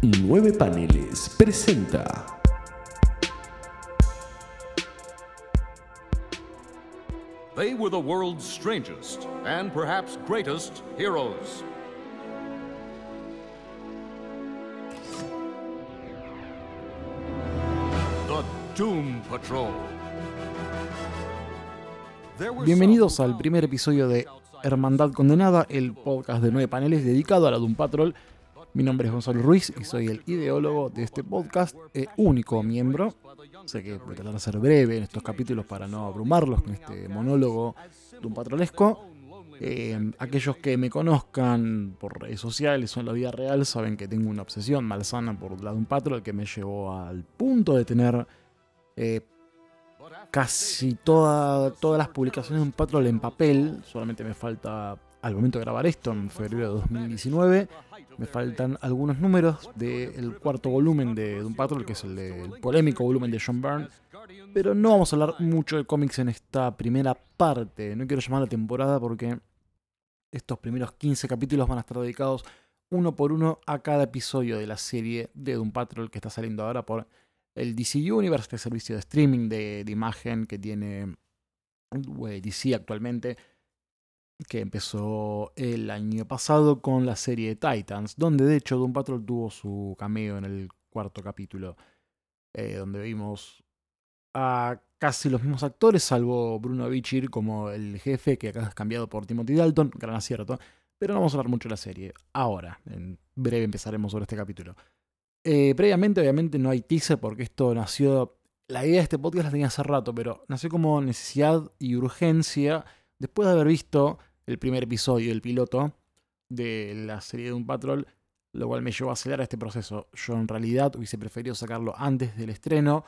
Nueve Paneles presenta. They were the world's strangest and perhaps greatest heroes. The Doom Patrol. Bienvenidos al primer episodio de Hermandad Condenada, el podcast de nueve paneles dedicado a la Doom Patrol. Mi nombre es Gonzalo Ruiz y soy el ideólogo de este podcast, eh, único miembro. Sé que voy a tratar de ser breve en estos capítulos para no abrumarlos con este monólogo Doom Patrolesco. Eh, aquellos que me conozcan por redes sociales o en la vida real saben que tengo una obsesión malsana por la Doom Patrol que me llevó al punto de tener eh, casi toda- todas las publicaciones de un Patrol en papel. Solamente me falta, al momento de grabar esto, en febrero de 2019, me faltan algunos números del cuarto volumen de Doom Patrol, que es el polémico volumen de John Byrne. Pero no vamos a hablar mucho de cómics en esta primera parte. No quiero llamar la temporada porque estos primeros 15 capítulos van a estar dedicados uno por uno a cada episodio de la serie de Doom Patrol que está saliendo ahora por el DC Universe, este servicio de streaming de, de imagen que tiene eh, DC actualmente, que empezó el año pasado con la serie Titans, donde de hecho Doom Patrol tuvo su cameo en el cuarto capítulo, eh, donde vimos a casi los mismos actores, salvo Bruno Bichir como el jefe, que acá es cambiado por Timothy Dalton, gran acierto. Pero no vamos a hablar mucho de la serie. Ahora, en breve empezaremos sobre este capítulo. Eh, previamente, obviamente, no hay teaser porque esto nació. La idea de este podcast la tenía hace rato, pero nació como necesidad y urgencia después de haber visto el primer episodio, el piloto de la serie de un patrol, lo cual me llevó a acelerar este proceso. Yo en realidad hubiese preferido sacarlo antes del estreno,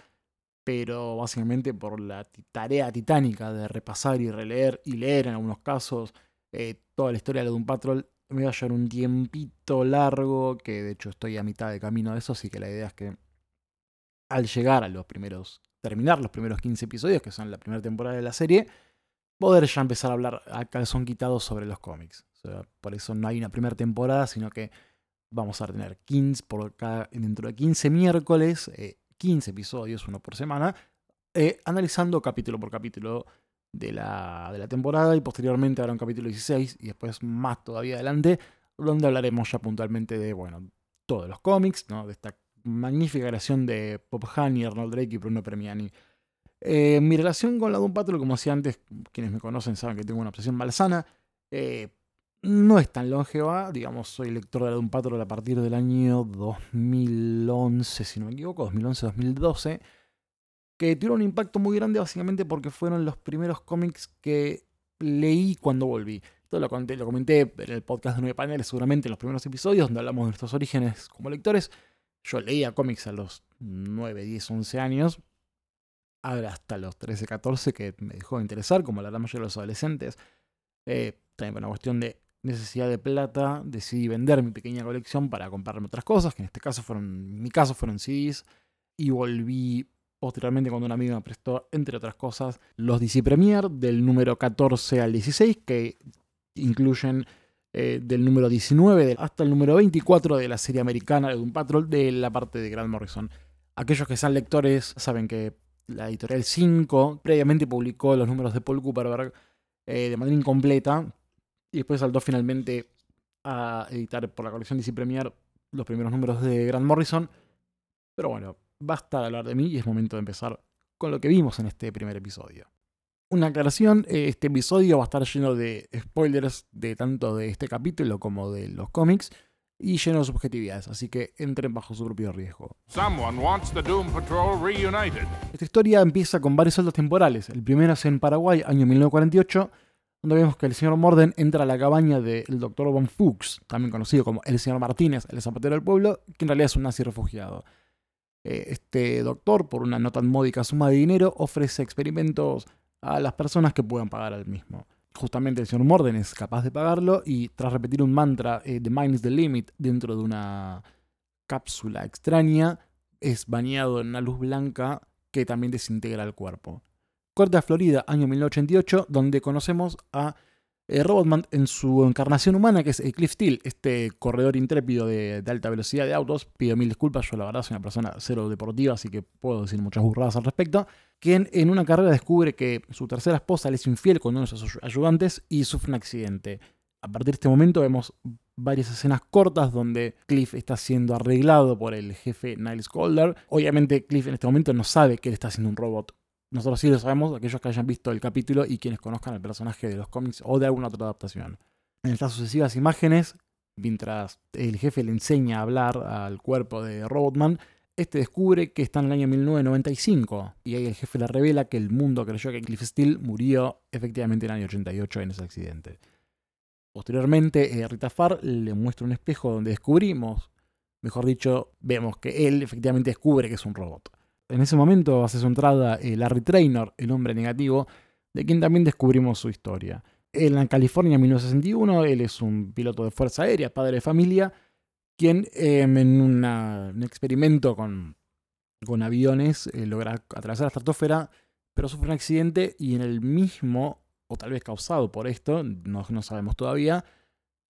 pero básicamente por la tarea titánica de repasar y releer y leer en algunos casos eh, toda la historia de Doom Patrol, me va a llevar un tiempito largo, que de hecho estoy a mitad de camino de eso, así que la idea es que al llegar a los primeros, terminar los primeros 15 episodios, que son la primera temporada de la serie, poder ya empezar a hablar a calzón quitado sobre los cómics. Por eso no hay una primera temporada, sino que vamos a tener 15 por cada, dentro de 15 miércoles, eh, 15 episodios, uno por semana, eh, analizando capítulo por capítulo de la, de la temporada y posteriormente habrá un capítulo 16 y después más todavía adelante, donde hablaremos ya puntualmente de, bueno, todos los cómics, ¿no? de esta magnífica creación de Pop Honey, Arnold Drake y Bruno Premiani. Eh, mi relación con la Doom Patrol, como decía antes, quienes me conocen saben que tengo una obsesión malsana. eh, no es tan longeva, digamos, soy lector de la Doom Patrol a partir del año 2011, si no me equivoco, 2011-2012, que tuvieron un impacto muy grande básicamente porque fueron los primeros cómics que leí cuando volví. Esto lo, conté, lo comenté en el podcast de Nueve Paneles, seguramente en los primeros episodios, donde hablamos de nuestros orígenes como lectores. Yo leía cómics a los 9, 10, 11 años, hasta los 13, 14, que me dejó de interesar, como la mayoría de los adolescentes. Eh, también por una cuestión de necesidad de plata, decidí vender mi pequeña colección para comprarme otras cosas, que en este caso fueron, mi caso fueron CDs, y volví posteriormente cuando un amigo me prestó, entre otras cosas, los DC Premier del número 14 al 16, que incluyen eh, del número 19 de- hasta el número 24 de la serie americana de Doom Patrol de la parte de Grant Morrison. Aquellos que sean lectores saben que la editorial 5 previamente publicó los números de Paul Cooperberg eh, de manera incompleta y después saltó finalmente a editar por la colección DC Premier los primeros números de Grant Morrison. Pero bueno, basta de hablar de mí y es momento de empezar con lo que vimos en este primer episodio. Una aclaración, eh, este episodio va a estar lleno de spoilers de tanto de este capítulo como de los cómics y lleno de subjetividades, así que entren bajo su propio riesgo. Wants the Doom. Esta historia empieza con varios saltos temporales. El primero es en Paraguay, año 1948, donde vemos que el señor Morden entra a la cabaña del Dr. Von Fuchs, también conocido como el señor Martínez, el zapatero del pueblo, que en realidad es un nazi refugiado. Eh, Este doctor, por una no tan módica suma de dinero, ofrece experimentos a las personas que puedan pagar al mismo. Justamente el señor Morden es capaz de pagarlo y tras repetir un mantra, eh, The Mind is the Limit, dentro de una cápsula extraña, es bañado en una luz blanca que también desintegra el cuerpo. Corte a Florida, año 1988, donde conocemos a eh, Robotman en su encarnación humana, que es eh, Cliff Steele, este corredor intrépido de, alta velocidad de autos. Pido mil disculpas, yo la verdad soy una persona cero deportiva, así que puedo decir muchas burradas al respecto. Quien en una carrera descubre que su tercera esposa le es infiel con uno de sus ayudantes y sufre un accidente. A partir de este momento vemos varias escenas cortas donde Cliff está siendo arreglado por el jefe Niles Calder. Obviamente Cliff en este momento no sabe que él está haciendo un robot nosotros sí lo sabemos, aquellos que hayan visto el capítulo y quienes conozcan el personaje de los cómics o de alguna otra adaptación. En estas sucesivas imágenes, mientras el jefe le enseña a hablar al cuerpo de Robotman, este descubre que está en el año 1995 y ahí el jefe le revela que el mundo creyó que Cliff Steele murió efectivamente en el año 88 en ese accidente. Posteriormente, eh, Rita Farr le muestra un espejo donde descubrimos, mejor dicho, vemos que él efectivamente descubre que es un robot. En ese momento hace su entrada eh, Larry Traynor, el hombre negativo, de quien también descubrimos su historia. En California, en 1961, él es un piloto de fuerza aérea, padre de familia, quien em, en un experimento con, con aviones eh, logra atravesar la estratosfera, pero sufre un accidente y en el mismo, o tal vez causado por esto, no, no sabemos todavía,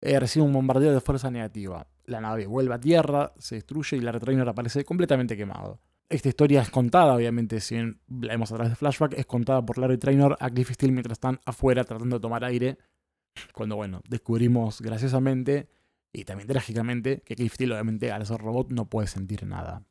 eh, recibe un bombardeo de fuerza negativa. La nave vuelve a tierra, se destruye y Larry Traynor aparece completamente quemado. Esta historia es contada, obviamente, si la vemos a través de flashback, es contada por Larry Traynor a Cliff Steele mientras están afuera tratando de tomar aire. Cuando, bueno, descubrimos graciosamente y también trágicamente que Cliff Steele, obviamente, al ser robot no puede sentir nada.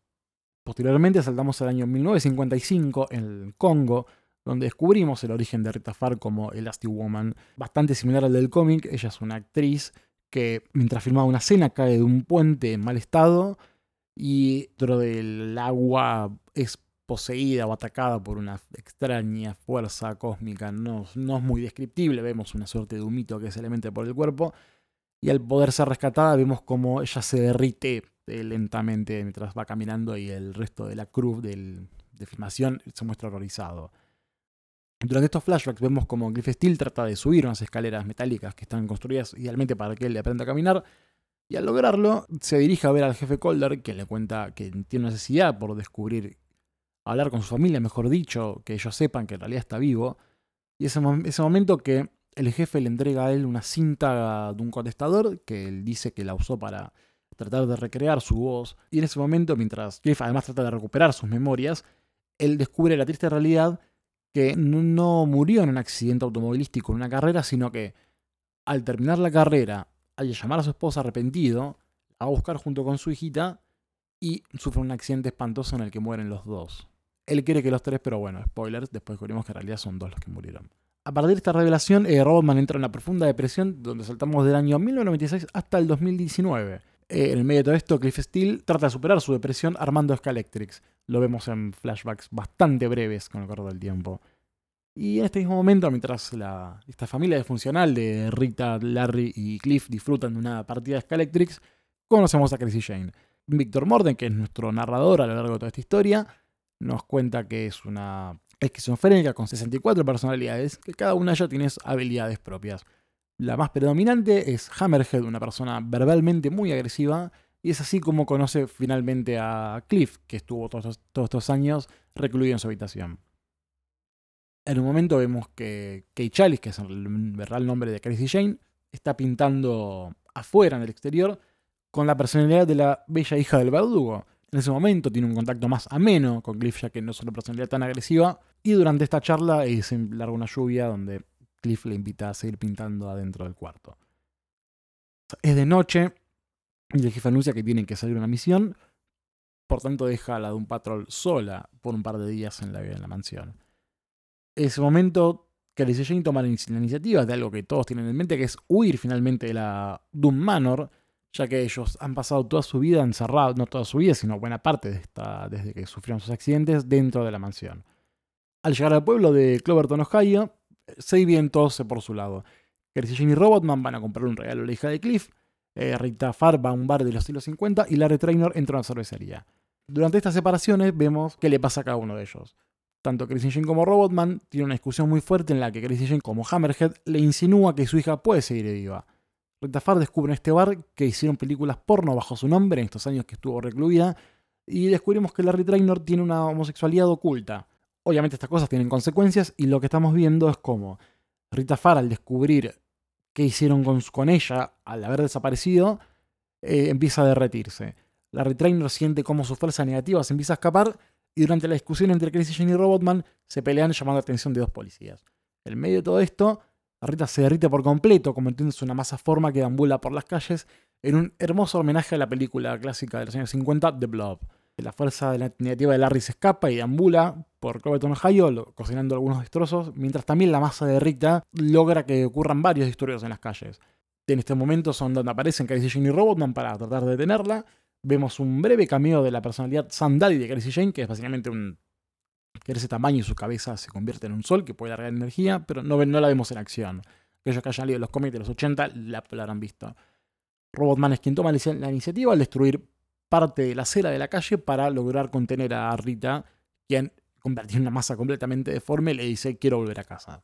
Posteriormente saltamos al año 1955 en el Congo, donde descubrimos el origen de Rita Farr como Elastic Woman, bastante similar al del cómic. Ella es una actriz que mientras filmaba una escena cae de un puente en mal estado y dentro del agua es poseída o atacada por una extraña fuerza cósmica, no, es muy descriptible, vemos una suerte de humito que se le mete por el cuerpo, y al poder ser rescatada vemos como ella se derrite eh, lentamente mientras va caminando y el resto de la cruz de filmación se muestra horrorizado. Durante estos flashbacks vemos como Cliff Steele trata de subir unas escaleras metálicas que están construidas idealmente para que él le aprenda a caminar, y al lograrlo, se dirige a ver al jefe Calder, que le cuenta que tiene necesidad por descubrir, hablar con su familia, mejor dicho, que ellos sepan que en realidad está vivo. Y ese, ese momento que el jefe le entrega a él una cinta de un contestador, que él dice que la usó para tratar de recrear su voz. Y en ese momento, mientras Jeff además trata de recuperar sus memorias, él descubre la triste realidad que no murió en un accidente automovilístico en una carrera, sino que al terminar la carrera al llamar a su esposa arrepentido, a buscar junto con su hijita y sufre un accidente espantoso en el que mueren los dos. Él quiere que los tres, pero bueno, spoilers, después descubrimos que en realidad son dos los que murieron. A partir de esta revelación, eh, Robotman entra en una profunda depresión donde saltamos del año 1996 hasta el 2019. Eh, en el medio de todo esto, Cliff Steele trata de superar su depresión armando Scalectrics. Lo vemos en flashbacks bastante breves con el correr del tiempo. Y en este mismo momento, mientras la, esta familia disfuncional de Rita, Larry y Cliff disfrutan de una partida de Scalectrix, conocemos a Crazy Jane. Victor Morden, que es nuestro narrador a lo largo de toda esta historia, nos cuenta que es una esquizofrénica con 64 personalidades, que cada una ellas tiene habilidades propias. La más predominante es Hammerhead, una persona verbalmente muy agresiva, y es así como conoce finalmente a Cliff, que estuvo todos, todos estos años recluido en su habitación. En un momento vemos que Kate Chalice, que es el real nombre de Crazy Jane, está pintando afuera en el exterior con la personalidad de la bella hija del verdugo. En ese momento tiene un contacto más ameno con Cliff, ya que no es una personalidad tan agresiva. Y durante esta charla se larga una lluvia donde Cliff le invita a seguir pintando adentro del cuarto. Es de noche y el jefe anuncia que tienen que salir a una misión. Por tanto, deja a la de un patrol sola por un par de días en la, en la mansión ese momento Alice Jane toma la, iniciativa de algo que todos tienen en mente, que es huir finalmente de la Doom Manor, ya que ellos han pasado toda su vida encerrados, no toda su vida, sino buena parte de esta, desde que sufrieron sus accidentes, dentro de la mansión. Al llegar al pueblo de Cloverton, Ohio, se dividen todos por su lado. Alice Jane y Robotman van a comprar un regalo a la hija de Cliff, eh, Rita Farr va a un bar de los siglos 50 y Larry Traynor entra a una cervecería. Durante estas separaciones vemos qué le pasa a cada uno de ellos. Tanto Crazy Jane como Robotman tienen una discusión muy fuerte en la que Crazy Jane como Hammerhead le insinúa que su hija puede seguir viva. Rita Farr descubre en este bar que hicieron películas porno bajo su nombre en estos años que estuvo recluida y descubrimos que Larry Trainor tiene una homosexualidad oculta. Obviamente estas cosas tienen consecuencias y lo que estamos viendo es cómo Rita Farr al descubrir qué hicieron con, ella al haber desaparecido, eh, empieza a derretirse. La Retrainer siente cómo su fuerza negativa se empieza a escapar y durante la discusión entre Crazy Jane y Robotman se pelean llamando la atención de dos policías. En medio de todo esto, Rita se derrite por completo, convirtiéndose en una masa forma que deambula por las calles en un hermoso homenaje a la película clásica de los años 50, The Blob. La fuerza de la negativa de Larry se escapa y deambula por Cloverton, Ohio, cocinando algunos destrozos, mientras también la masa de Rita logra que ocurran varios disturbios en las calles. En este momento son donde aparecen Crazy Jane y Robotman para tratar de detenerla. Vemos un breve cameo de la personalidad Sam Daddy de Crazy Jane, que es básicamente un que ese tamaño y su cabeza se convierte en un sol que puede largar energía, pero no, no la vemos en acción. Aquellos que hayan leído los cómics de los 80 la, la habrán visto. Robotman es quien toma la iniciativa al destruir parte de la acera de la calle para lograr contener a Rita, quien convertido en una masa completamente deforme le dice quiero volver a casa.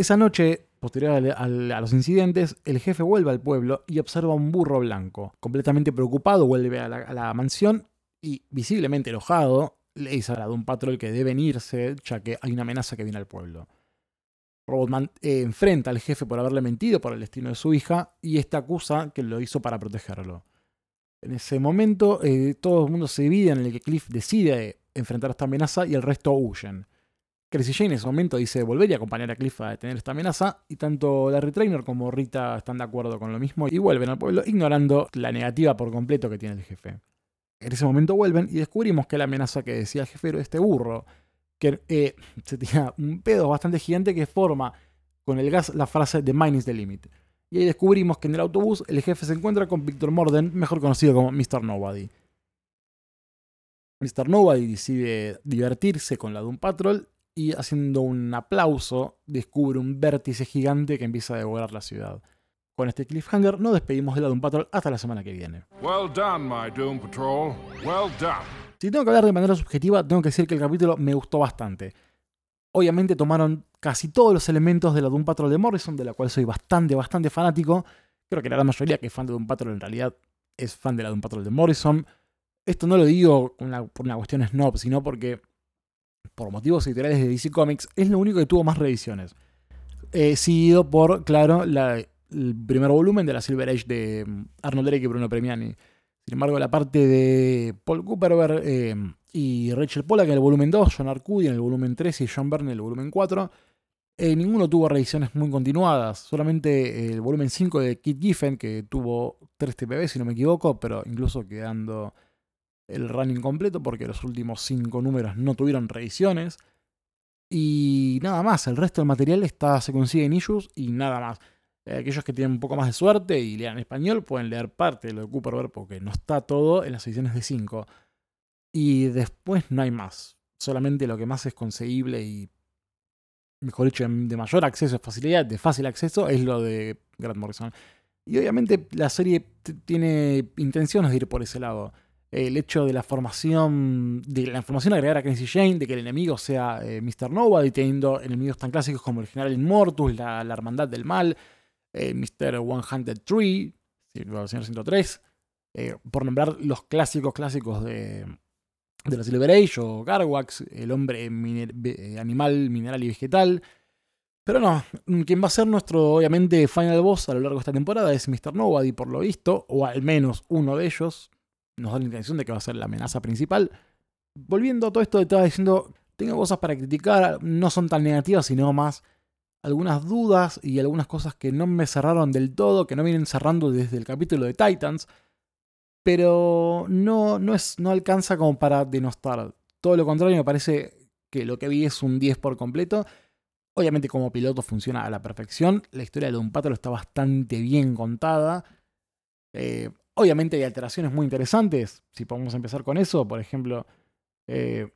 Esa noche, posterior a, los incidentes, el jefe vuelve al pueblo y observa un burro blanco. Completamente preocupado, vuelve a la, mansión y, visiblemente enojado, le dice a un patrón que deben irse, ya que hay una amenaza que viene al pueblo. Robotman eh, enfrenta al jefe por haberle mentido por el destino de su hija y esta acusa que lo hizo para protegerlo. En ese momento, eh, todo el mundo se divide en el que Cliff decide enfrentar esta amenaza y el resto huyen. Crazy Jane en ese momento dice volver y acompañar a Cliff a detener esta amenaza, y tanto Larry Trainer como Rita están de acuerdo con lo mismo y vuelven al pueblo, ignorando la negativa por completo que tiene el jefe. En ese momento vuelven y descubrimos que la amenaza que decía el jefe era este burro, que eh, se tira un pedo bastante gigante que forma con el gas la frase The Mine is the Limit. Y ahí descubrimos que en el autobús el jefe se encuentra con Victor Morden, mejor conocido como Mr. Nobody. Mr. Nobody decide divertirse con la Doom Patrol y haciendo un aplauso descubre un vértice gigante que empieza a devorar la ciudad. Con este cliffhanger nos despedimos de la Doom Patrol hasta la semana que viene. Well done, my Doom Patrol. Well done. Si tengo que hablar de manera subjetiva, tengo que decir que el capítulo me gustó bastante. Obviamente tomaron casi todos los elementos de la Doom Patrol de Morrison, de la cual soy bastante, bastante fanático. Creo que la gran mayoría que es fan de Doom Patrol en realidad es fan de la Doom Patrol de Morrison. Esto no lo digo por una cuestión snob, sino porque por motivos editoriales de DC Comics es lo único que tuvo más reediciones. Eh, seguido por, claro, el primer volumen de la Silver Age de mm, Arnold Drake y Bruno Premiani. Sin embargo, la parte de Paul Cooperberg eh, y Rachel Pollack en el volumen 2, John Arcudi en el volumen 3 y John Byrne en el volumen 4, eh, ninguno tuvo reediciones muy continuadas. Solamente el volumen 5 de Kit Giffen, que tuvo 3 TPB, si no me equivoco, pero incluso quedando el running completo porque los últimos cinco números no tuvieron reediciones. Y nada más, el resto del material está, se consigue en issues y nada más. Eh, aquellos que tienen un poco más de suerte y lean español pueden leer parte de lo de Cooper porque no está todo en las ediciones de 5. Y después no hay más. Solamente lo que más es conseguible y, mejor dicho, de mayor acceso, facilidad, de fácil acceso, es lo de Grant Morrison. Y obviamente la serie tiene intenciones de ir por ese lado el hecho de la formación, de la información agregada a Crazy Jane, de que el enemigo sea eh, Mr. Nobody, teniendo enemigos tan clásicos como el General Immortus, la, Hermandad del Mal, eh, Mr. 103, el señor 103, eh, por nombrar los clásicos clásicos de, de la Silver Age o Garwax, el hombre animal, mineral y vegetal. Pero no, quien va a ser nuestro, obviamente, final boss a lo largo de esta temporada es Mr. Nobody, por lo visto, o al menos uno de ellos nos da la intención de que va a ser la amenaza principal. Volviendo a todo esto, estaba diciendo, tengo cosas para criticar, no son tan negativas, sino más algunas dudas y algunas cosas que no me cerraron del todo, que no vienen cerrando desde el capítulo de Titans, pero no, no, es, no alcanza como para denostar. Todo lo contrario, me parece que lo que vi es un 10 por completo. Obviamente como piloto funciona a la perfección, la historia de Don Patrol está bastante bien contada. Eh, Obviamente hay alteraciones muy interesantes, si podemos empezar con eso, por ejemplo, eh,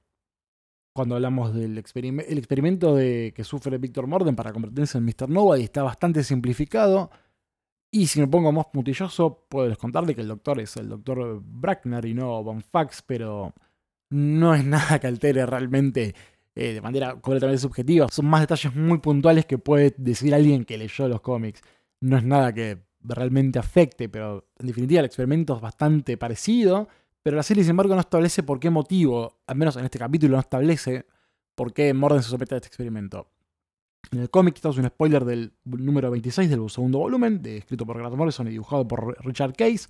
cuando hablamos del experimento de, que sufre Víctor Morden para convertirse en Mr. Nova y está bastante simplificado. Y si me pongo más putilloso, puedo contarle que el doctor es el doctor Brackner y no Von Fax, pero no es nada que altere realmente eh, de manera completamente subjetiva. Son más detalles muy puntuales que puede decir alguien que leyó los cómics. No es nada que realmente afecte, pero en definitiva el experimento es bastante parecido, pero la serie sin embargo no establece por qué motivo, al menos en este capítulo no establece por qué Morden se somete a este experimento. En el cómic, esto es un spoiler del número 26 del segundo volumen, escrito por Grant Morrison y dibujado por Richard Case.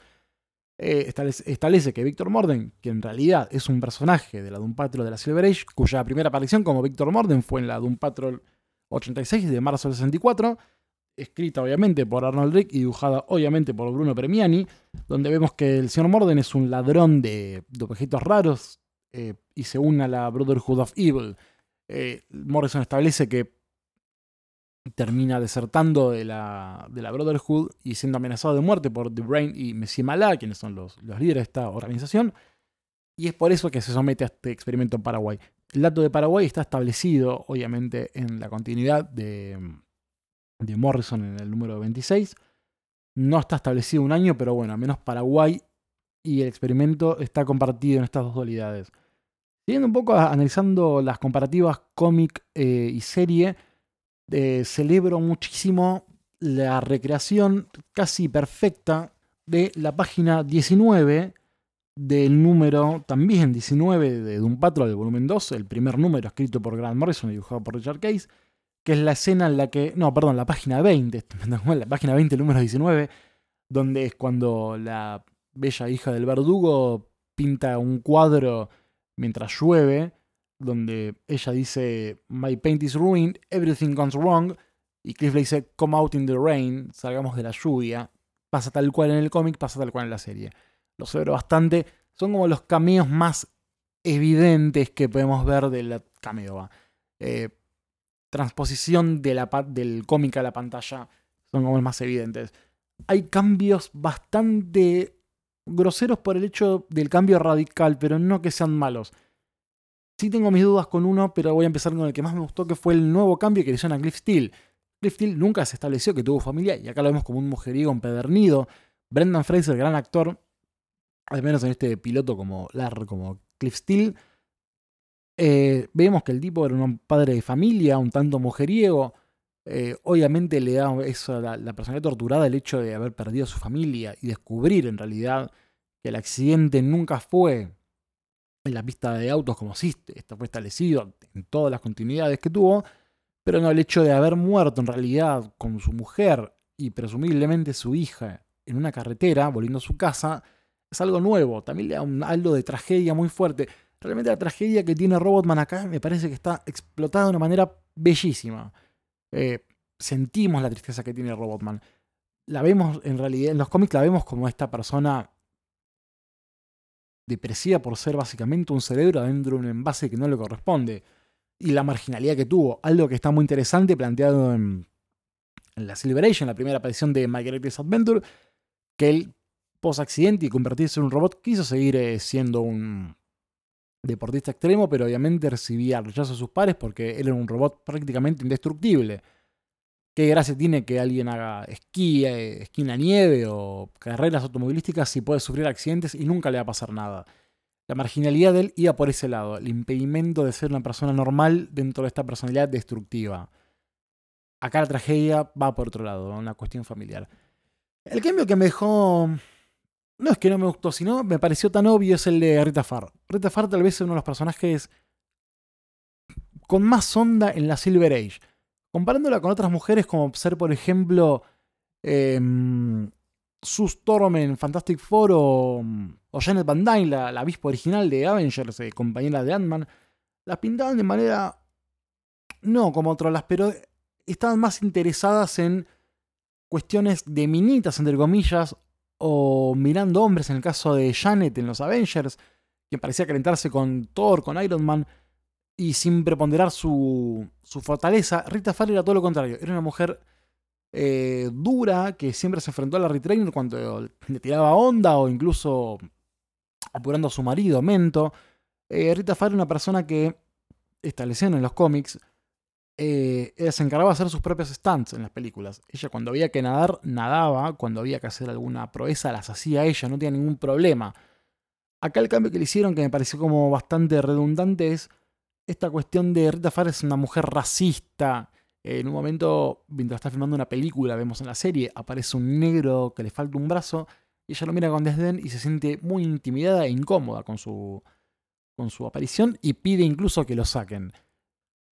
Eh, establece, establece, que Victor Morden, que en realidad es un personaje de la Doom Patrol de la Silver Age, cuya primera aparición como Victor Morden fue en la Doom Patrol 86 de marzo del 64, escrita obviamente por Arnold Rick y dibujada obviamente por Bruno Premiani, donde vemos que el señor Morden es un ladrón de, de objetos raros eh, y se une a la Brotherhood of Evil. Eh, Morrison establece que termina desertando de la, de la Brotherhood y siendo amenazado de muerte por The Brain y Messi Malá, quienes son los, los líderes de esta organización. Y es por eso que se somete a este experimento en Paraguay. El dato de Paraguay está establecido, obviamente, en la continuidad de, de Morrison en el número 26. No está establecido un año, pero bueno, al menos Paraguay y el experimento está compartido en estas dos dualidades. Siguiendo un poco analizando las comparativas cómic eh, y serie, eh, celebro muchísimo la recreación casi perfecta de la página 19 del número también 19 de Doom Patrol, del volumen 2, el primer número escrito por Grant Morrison y dibujado por Richard Case, que es la escena en la que, no, perdón, la página 20, la página 20, el número 19, donde es cuando la bella hija del verdugo pinta un cuadro mientras llueve, donde ella dice, My paint is ruined, everything goes wrong, y Cliff le dice, Come out in the rain, salgamos de la lluvia. Pasa tal cual en el cómic, pasa tal cual en la serie. Lo celebro bastante. Son como los cameos más evidentes que podemos ver del cameo. Eh, transposición de la, del cómic a la pantalla son como más evidentes. Hay cambios bastante groseros por el hecho del cambio radical, pero no que sean malos. Sí tengo mis dudas con uno, pero voy a empezar con el que más me gustó, que fue el nuevo cambio que le hicieron a Cliff Steele. Cliff Steele nunca se estableció que tuvo familia, y acá lo vemos como un mujeriego empedernido. Brendan Fraser, gran actor, al menos en este piloto como como Cliff Steele. Eh, vemos que el tipo era un padre de familia, un tanto mujeriego. Eh, obviamente le da eso la, la personalidad torturada el hecho de haber perdido a su familia y descubrir en realidad que el accidente nunca fue en la pista de autos como si esto fue establecido en todas las continuidades que tuvo, pero no el hecho de haber muerto en realidad con su mujer y presumiblemente su hija en una carretera volviendo a su casa es algo nuevo, también le da un algo de tragedia muy fuerte. Realmente la tragedia que tiene Robotman acá me parece que está explotada de una manera bellísima. Eh, sentimos la tristeza que tiene Robotman. La vemos en realidad, en los cómics la vemos como esta persona depresiva por ser básicamente un cerebro adentro de un envase que no le corresponde. Y la marginalidad que tuvo. Algo que está muy interesante planteado en, la Silver Age, en la primera aparición de My Greatest Adventure, que él, post accidente y convertirse en un robot, quiso seguir eh, siendo un deportista extremo, pero obviamente recibía rechazo de sus pares porque él era un robot prácticamente indestructible. ¿Qué gracia tiene que alguien haga esquí, eh, esquí en la nieve o carreras automovilísticas si puede sufrir accidentes y nunca le va a pasar nada? La marginalidad de él iba por ese lado, el impedimento de ser una persona normal dentro de esta personalidad destructiva. Acá la tragedia va por otro lado, una cuestión familiar. El cambio que me dejó no es que no me gustó, sino me pareció tan obvio es el de Rita Farr. Rita Farr tal vez es uno de los personajes con más onda en la Silver Age. Comparándola con otras mujeres como ser, por ejemplo, eh, Sue Storm en Fantastic Four o, Janet Van Dyne, la, la avispa original de Avengers, eh, compañera de Ant-Man, las pintaban de manera no como las pero estaban más interesadas en cuestiones de minitas, entre comillas, o mirando hombres en el caso de Janet en los Avengers, que parecía calentarse con Thor, con Iron Man, y sin preponderar su, su fortaleza, Rita Farr era todo lo contrario. Era una mujer eh, dura que siempre se enfrentó a la Retrainer cuando le tiraba onda o incluso apurando a su marido, Mento. Eh, Rita Farr era una persona que, establecieron en los cómics, eh, se encargaba de hacer sus propios stunts en las películas. Ella cuando había que nadar, nadaba. Cuando había que hacer alguna proeza, las hacía ella, no tenía ningún problema. Acá el cambio que le hicieron, que me pareció como bastante redundante, es esta cuestión de Rita Farr es una mujer racista. En un momento, mientras está filmando una película, vemos en la serie, aparece un negro que le falta un brazo y ella lo mira con desdén y se siente muy intimidada e incómoda con su, con su aparición y pide incluso que lo saquen.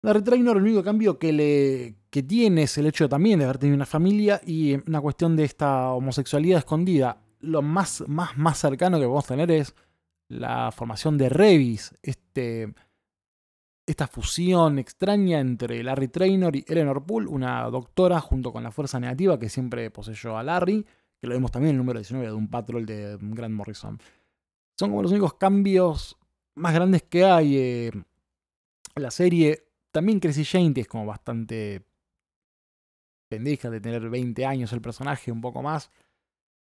La Retrainer, el único cambio que le, que tiene es el hecho también de haber tenido una familia y una cuestión de esta homosexualidad escondida. Lo más, más, más cercano que podemos tener es la formación de Revis, este, esta fusión extraña entre Larry Traynor y Eleanor Poole, una doctora junto con la fuerza negativa que siempre poseyó a Larry, que lo vemos también en el número 19 de un patrol de Grant Morrison. Son como los únicos cambios más grandes que hay eh, la serie. También Crazy Jane, es como bastante pendeja de tener 20 años el personaje, un poco más.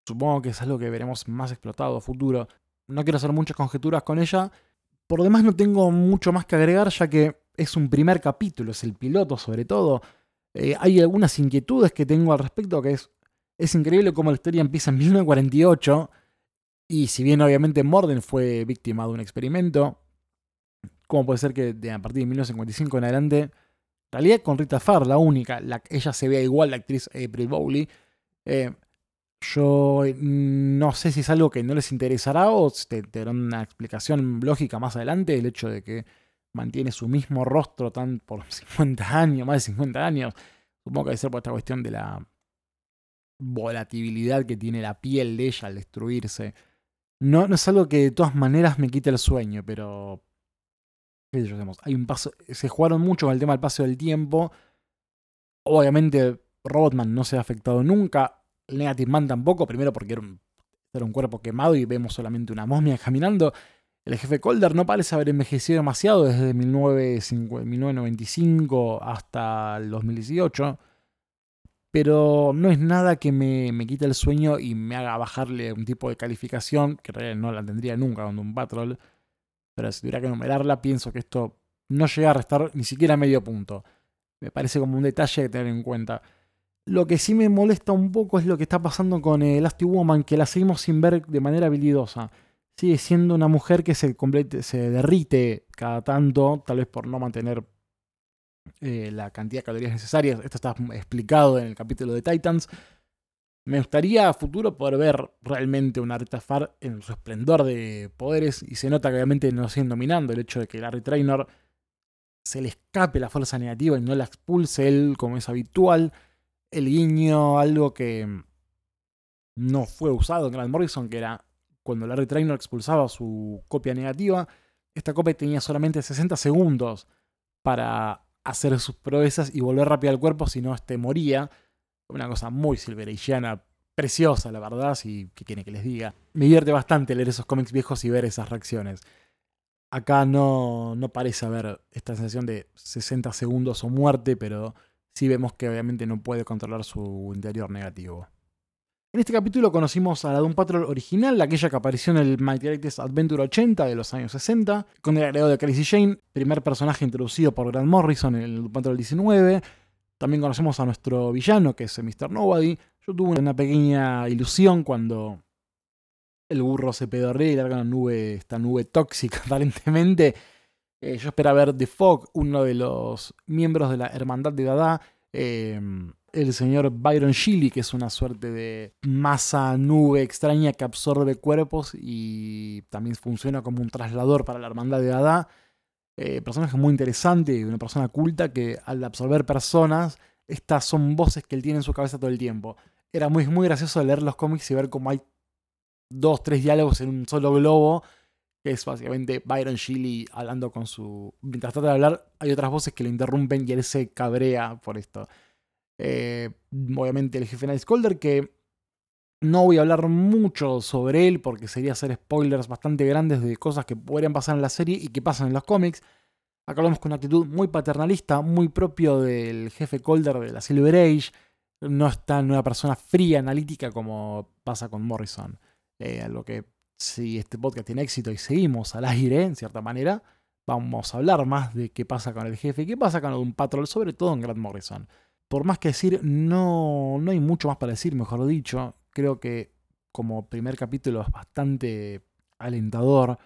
Supongo que es algo que veremos más explotado a futuro. No quiero hacer muchas conjeturas con ella. Por demás no tengo mucho más que agregar ya que es un primer capítulo, es el piloto sobre todo. Eh, hay algunas inquietudes que tengo al respecto que es, es increíble cómo la historia empieza en 1948 y si bien obviamente Morden fue víctima de un experimento, ¿cómo puede ser que a partir de 1955 en adelante en realidad con Rita Farr, la única, la, ella se vea igual la actriz April Bowley. Eh, yo no sé si es algo que no les interesará o te, te darán una explicación lógica más adelante, el hecho de que mantiene su mismo rostro tan por 50 años, más de 50 años. Supongo que debe ser por esta cuestión de la volatilidad que tiene la piel de ella al destruirse. No, no es algo que de todas maneras me quite el sueño, pero se jugaron mucho con el tema del paso del tiempo. Obviamente Robotman no se ha afectado nunca. Negative Man tampoco, primero porque era un, cuerpo quemado y vemos solamente una momia caminando. El jefe Colder no parece haber envejecido demasiado desde 1995 hasta el 2018. Pero no es nada que me, me, quite el sueño y me haga bajarle un tipo de calificación, que no la tendría nunca con un Patrol. Pero si tuviera que numerarla, pienso que esto no llega a restar ni siquiera medio punto. Me parece como un detalle que tener en cuenta. Lo que sí me molesta un poco es lo que está pasando con Elastic Woman, que la seguimos sin ver de manera habilidosa. Sigue siendo una mujer que se, se derrite cada tanto, tal vez por no mantener eh, la cantidad de calorías necesarias. Esto está explicado en el capítulo de Titans. Me gustaría a futuro poder ver realmente una Rita Farr en su esplendor de poderes y se nota que obviamente no siguen dominando el hecho de que Larry Trainor se le escape la fuerza negativa y no la expulse él como es habitual. El guiño, algo que no fue usado en Grant Morrison, que era cuando Larry Trainor expulsaba su copia negativa. Esta copia tenía solamente 60 segundos para hacer sus proezas y volver rápido al cuerpo, si no, este moría. Una cosa muy silvericiana, preciosa, la verdad, si que tiene que les diga. Me divierte bastante leer esos cómics viejos y ver esas reacciones. Acá no, no parece haber esta sensación de 60 segundos o muerte, pero sí vemos que obviamente no puede controlar su interior negativo. En este capítulo conocimos a la Doom Patrol original, aquella que apareció en el Mighty Adventure 80 de los años 60, con el agregado de Crazy Jane, primer personaje introducido por Grant Morrison en el Doom Patrol 19, también conocemos a nuestro villano, que es Mr. Nobody. Yo tuve una pequeña ilusión cuando el burro se pedorrea y larga una nube, esta nube tóxica aparentemente. Eh, yo esperaba ver The Fog, uno de los miembros de la Hermandad de Dada. Em, el señor Byron Shelley, que es una suerte de masa nube extraña que absorbe cuerpos y también funciona como un traslador para la Hermandad de Dada. Eh, personaje muy interesante, una persona culta que al absorber personas, estas son voces que él tiene en su cabeza todo el tiempo. Era muy, muy gracioso leer los cómics y ver cómo hay dos, tres diálogos en un solo globo, que es básicamente Byron Shelley hablando con su... Mientras trata de hablar, hay otras voces que lo interrumpen y él se cabrea por esto. Eh, obviamente el jefe Night Calder, que no voy a hablar mucho sobre él porque sería hacer spoilers bastante grandes de cosas que podrían pasar en la serie y que pasan en los cómics. Acá hablamos con una actitud muy paternalista, muy propio del jefe Calder de la Silver Age. No es tan una persona fría, analítica como pasa con Morrison. Eh, lo que si este podcast tiene éxito y seguimos al aire, en cierta manera, vamos a hablar más de qué pasa con el jefe y qué pasa con un patrol, sobre todo en Grant Morrison. Por más que decir, no, no hay mucho más para decir, mejor dicho creo que como primer capítulo es bastante alentador.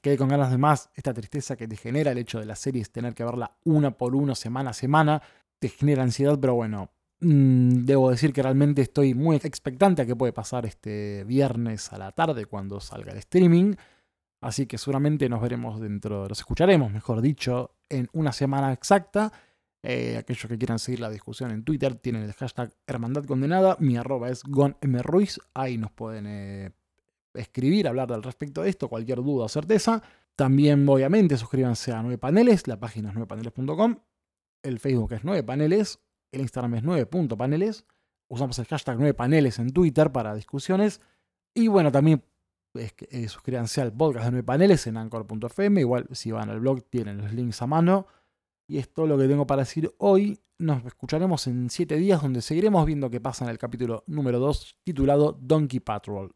Quedé con ganas de más. Esta tristeza que te genera el hecho de la serie es tener que verla una por uno, semana a semana. Te genera ansiedad, pero bueno. Mm, debo decir que realmente estoy muy expectante a qué puede pasar este viernes a la tarde cuando salga el streaming. Así que seguramente nos veremos dentro, los escucharemos, mejor dicho, en una semana exacta. Eh, aquellos que quieran seguir la discusión en Twitter tienen el hashtag Hermandad Condenada. Mi arroba es gonmruiz. Ahí nos pueden eh, escribir, hablar al respecto de esto, cualquier duda o certeza. También, obviamente, suscríbanse a 9 Paneles. La página es 9paneles.com. El Facebook es 9 Paneles. El Instagram es 9.paneles. Usamos el hashtag 9 Paneles en Twitter para discusiones. Y bueno, también eh, suscríbanse al podcast de 9 Paneles en anchor.fm. Igual, si van al blog, tienen los links a mano. Y es todo lo que tengo para decir hoy. Nos escucharemos en 7 días donde seguiremos viendo qué pasa en el capítulo número 2 titulado Donkey Patrol.